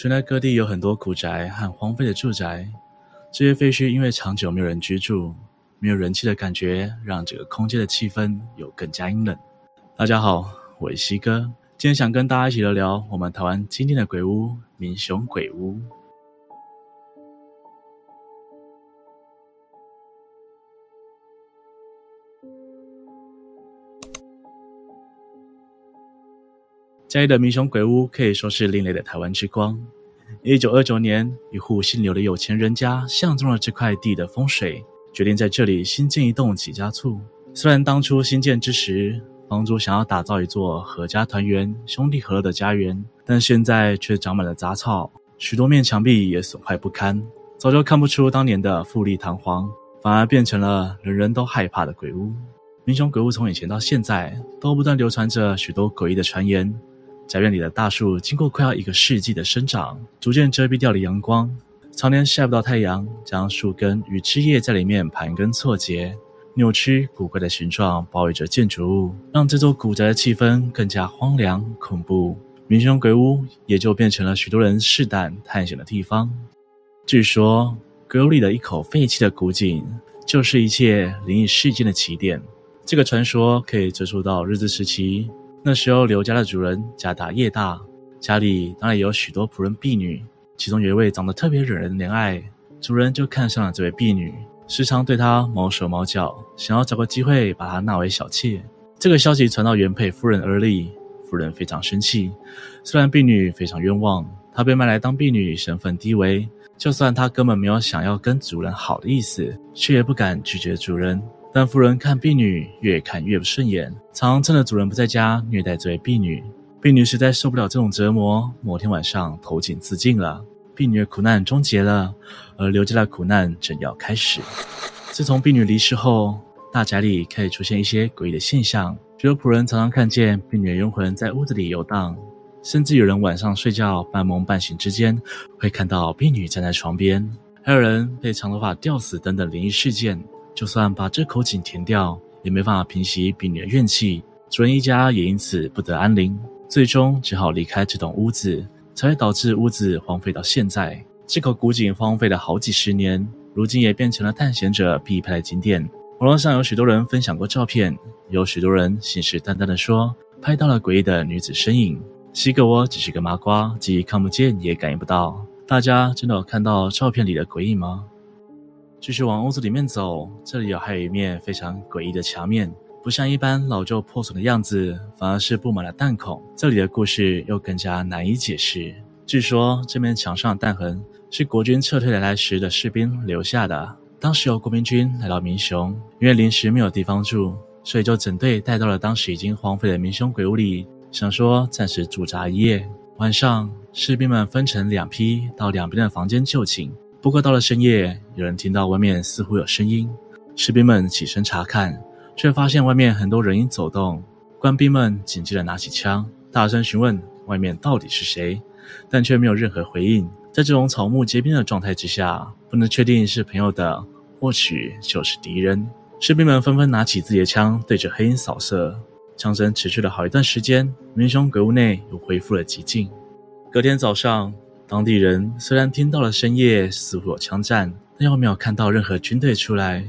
全台各地有很多古宅和荒废的住宅，这些废墟因为长久没有人居住，没有人气的感觉，让整个空间的气氛有更加阴冷。大家好，我是西哥，今天想跟大家一起聊聊我们台湾今天的鬼屋——民雄鬼屋。嘉义的民雄鬼屋可以说是另类的台湾之光。一九二九年，一户姓刘的有钱人家相中了这块地的风水，决定在这里新建一栋几家厝。虽然当初新建之时，房主想要打造一座合家团圆、兄弟和乐的家园，但现在却长满了杂草，许多面墙壁也损坏不堪，早就看不出当年的富丽堂皇，反而变成了人人都害怕的鬼屋。民雄鬼屋从以前到现在，都不断流传着许多诡异的传言。宅院里的大树经过快要一个世纪的生长，逐渐遮蔽掉了阳光，常年晒不到太阳，将树根与枝叶在里面盘根错节，扭曲古怪的形状包围着建筑物，让这座古宅的气氛更加荒凉恐怖。民雄鬼屋也就变成了许多人试胆探险的地方。据说，鬼屋里的一口废弃的古井，就是一切灵异事件的起点。这个传说可以追溯到日治时期。那时候，刘家的主人家大业大，家里当然有许多仆人婢女。其中有一位长得特别惹人怜爱，主人就看上了这位婢女，时常对她毛手毛脚，想要找个机会把她纳为小妾。这个消息传到原配夫人耳里，夫人非常生气。虽然婢女非常冤枉，她被卖来当婢女，身份低微，就算她根本没有想要跟主人好的意思，却也不敢拒绝主人。但夫人看婢女越看越不顺眼，常趁着主人不在家虐待这位婢女。婢女实在受不了这种折磨，某天晚上投井自尽了。婢女的苦难终结了，而刘家的苦难正要开始。自从婢女离世后，大宅里开始出现一些诡异的现象，许多仆人常常看见婢女的冤魂在屋子里游荡，甚至有人晚上睡觉半梦半醒之间会看到婢女站在床边，还有人被长头发吊死等等灵异事件。就算把这口井填掉，也没办法平息婢女的怨气。主人一家也因此不得安宁，最终只好离开这栋屋子，才会导致屋子荒废到现在。这口古井荒废了好几十年，如今也变成了探险者必拍的景点。网络上有许多人分享过照片，有许多人信誓旦旦地说拍到了诡异的女子身影。西哥我只是个麻瓜，既看不见也感应不到。大家真的有看到照片里的诡异吗？继续往屋子里面走，这里有还有一面非常诡异的墙面，不像一般老旧破损的样子，反而是布满了弹孔。这里的故事又更加难以解释。据说这面墙上的弹痕是国军撤退来来时的士兵留下的。当时有国民军来到民雄，因为临时没有地方住，所以就整队带到了当时已经荒废的民雄鬼屋里，想说暂时驻扎一夜。晚上，士兵们分成两批到两边的房间就寝。不过到了深夜，有人听到外面似乎有声音，士兵们起身查看，却发现外面很多人影走动。官兵们紧接着拿起枪，大声询问外面到底是谁，但却没有任何回应。在这种草木皆兵的状态之下，不能确定是朋友的，或许就是敌人。士兵们纷纷拿起自己的枪，对着黑影扫射。枪声持续了好一段时间，民雄鬼屋内又恢复了寂静。隔天早上。当地人虽然听到了深夜似乎有枪战，但又没有看到任何军队出来。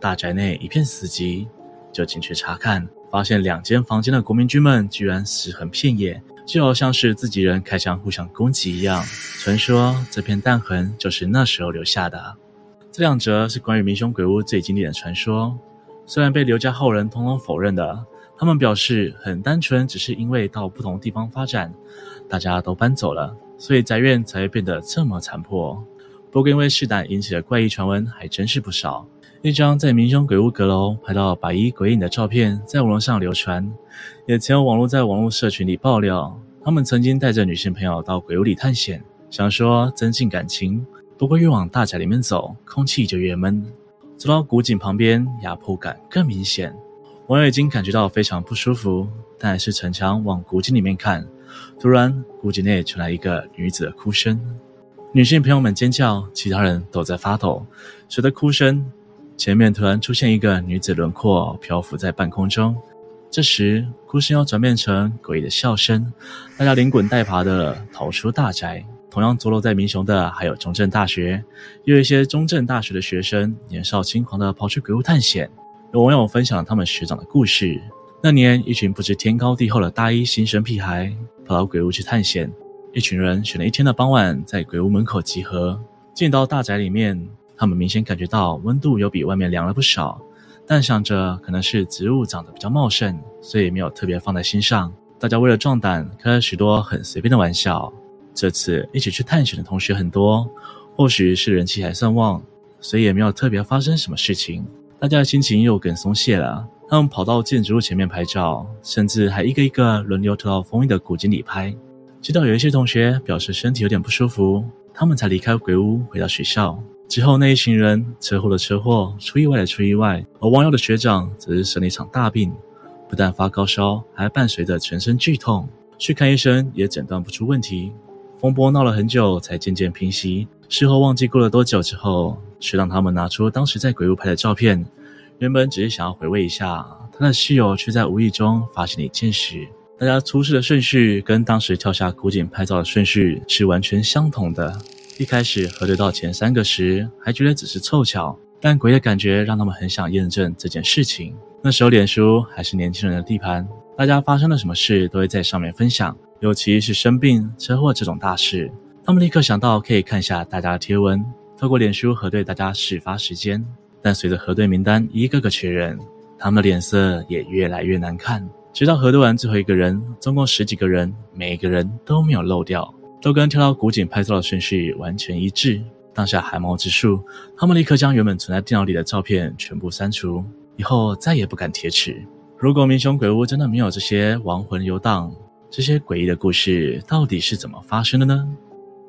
大宅内一片死寂，就进去查看，发现两间房间的国民军们居然尸横遍野，就好像是自己人开枪互相攻击一样。传说这片弹痕就是那时候留下的。这两则是关于民雄鬼屋最经典的传说，虽然被刘家后人统统否认的，他们表示很单纯，只是因为到不同地方发展，大家都搬走了。所以宅院才会变得这么残破。不过因为试胆引起的怪异传闻还真是不少。一张在民雄鬼屋阁楼拍到白衣鬼影的照片在网络上流传，也曾有网络在网络社群里爆料，他们曾经带着女性朋友到鬼屋里探险，想说增进感情。不过越往大宅里面走，空气就越闷。走到古井旁边，压迫感更明显。网友已经感觉到非常不舒服，但还是逞强往古井里面看。突然，古井内传来一个女子的哭声，女性朋友们尖叫，其他人都在发抖。随着哭声，前面突然出现一个女子轮廓漂浮在半空中。这时，哭声又转变成诡异的笑声，大家连滚带爬的逃出大宅。同样坐落在民雄的还有中正大学，也有一些中正大学的学生年少轻狂的跑去鬼屋探险。有网友分享他们学长的故事。那年，一群不知天高地厚的大一新生屁孩跑到鬼屋去探险。一群人选了一天的傍晚，在鬼屋门口集合。进到大宅里面，他们明显感觉到温度有比外面凉了不少，但想着可能是植物长得比较茂盛，所以没有特别放在心上。大家为了壮胆，开了许多很随便的玩笑。这次一起去探险的同学很多，或许是人气还算旺，所以也没有特别发生什么事情。大家的心情又更松懈了。他们跑到建筑物前面拍照，甚至还一个一个轮流跳到封印的古井里拍。直到有一些同学表示身体有点不舒服，他们才离开鬼屋回到学校。之后那一群人车祸的车祸，出意外的出意外，而王耀的学长则是生了一场大病，不但发高烧，还伴随着全身剧痛，去看医生也诊断不出问题。风波闹了很久才渐渐平息。事后忘记过了多久之后，却让他们拿出当时在鬼屋拍的照片。原本只是想要回味一下，他的室友却在无意中发现了一件事：大家出事的顺序跟当时跳下古井拍照的顺序是完全相同的。一开始核对到前三个时，还觉得只是凑巧，但鬼的感觉让他们很想验证这件事情。那时候脸书还是年轻人的地盘，大家发生了什么事都会在上面分享，尤其是生病、车祸这种大事，他们立刻想到可以看一下大家的贴文，透过脸书核对大家事发时间。但随着核对名单一个个确认，他们的脸色也越来越难看。直到核对完最后一个人，总共十几个人，每一个人都没有漏掉，都跟跳到古井拍照的顺序完全一致。当下寒毛直竖，他们立刻将原本存在电脑里的照片全部删除，以后再也不敢贴纸。如果民雄鬼屋真的没有这些亡魂游荡，这些诡异的故事到底是怎么发生的呢？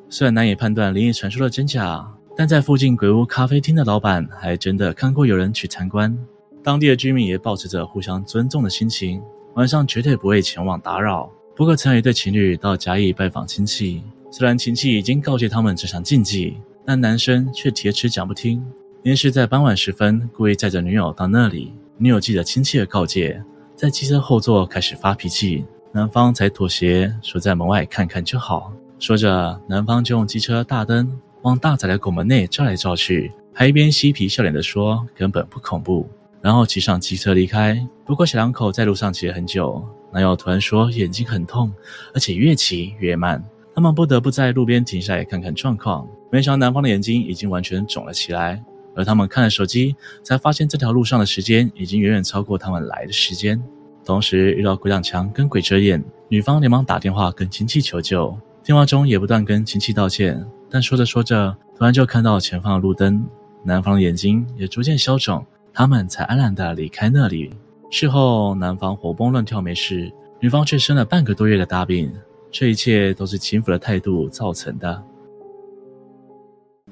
虽然难以判断灵异传说的真假。但在附近鬼屋咖啡厅的老板还真的看过有人去参观，当地的居民也保持着互相尊重的心情，晚上绝对不会前往打扰。不过，曾有一对情侣到甲乙拜访亲戚，虽然亲戚已经告诫他们这项禁忌，但男生却铁齿讲不听，连续在傍晚时分故意载着女友到那里。女友记得亲戚的告诫，在汽车后座开始发脾气，男方才妥协，说在门外看看就好。说着，男方就用机车大灯。往大宅的拱门内照来照去，还一边嬉皮笑脸的说：“根本不恐怖。”然后骑上机车离开。不过小两口在路上骑了很久，男友突然说眼睛很痛，而且越骑越慢。他们不得不在路边停下来看看状况。没想到男方的眼睛已经完全肿了起来，而他们看了手机，才发现这条路上的时间已经远远超过他们来的时间。同时遇到鬼挡墙跟鬼遮眼，女方连忙打电话跟亲戚求救，电话中也不断跟亲戚道歉。但说着说着，突然就看到前方的路灯，男方的眼睛也逐渐消肿，他们才安然地离开那里。事后，男方活蹦乱跳没事，女方却生了半个多月的大病，这一切都是轻浮的态度造成的。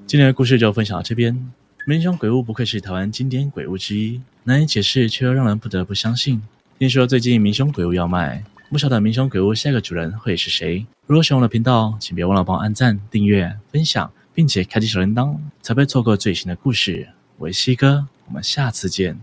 今天的故事就分享到这边。民雄鬼屋不愧是台湾经典鬼屋之一，难以解释却又让人不得不相信。听说最近民雄鬼屋要卖。不晓得民雄鬼屋下一个主人会是谁？如果喜欢我的频道，请别忘了帮我按赞、订阅、分享，并且开启小铃铛，才不会错过最新的故事。我是西哥，我们下次见。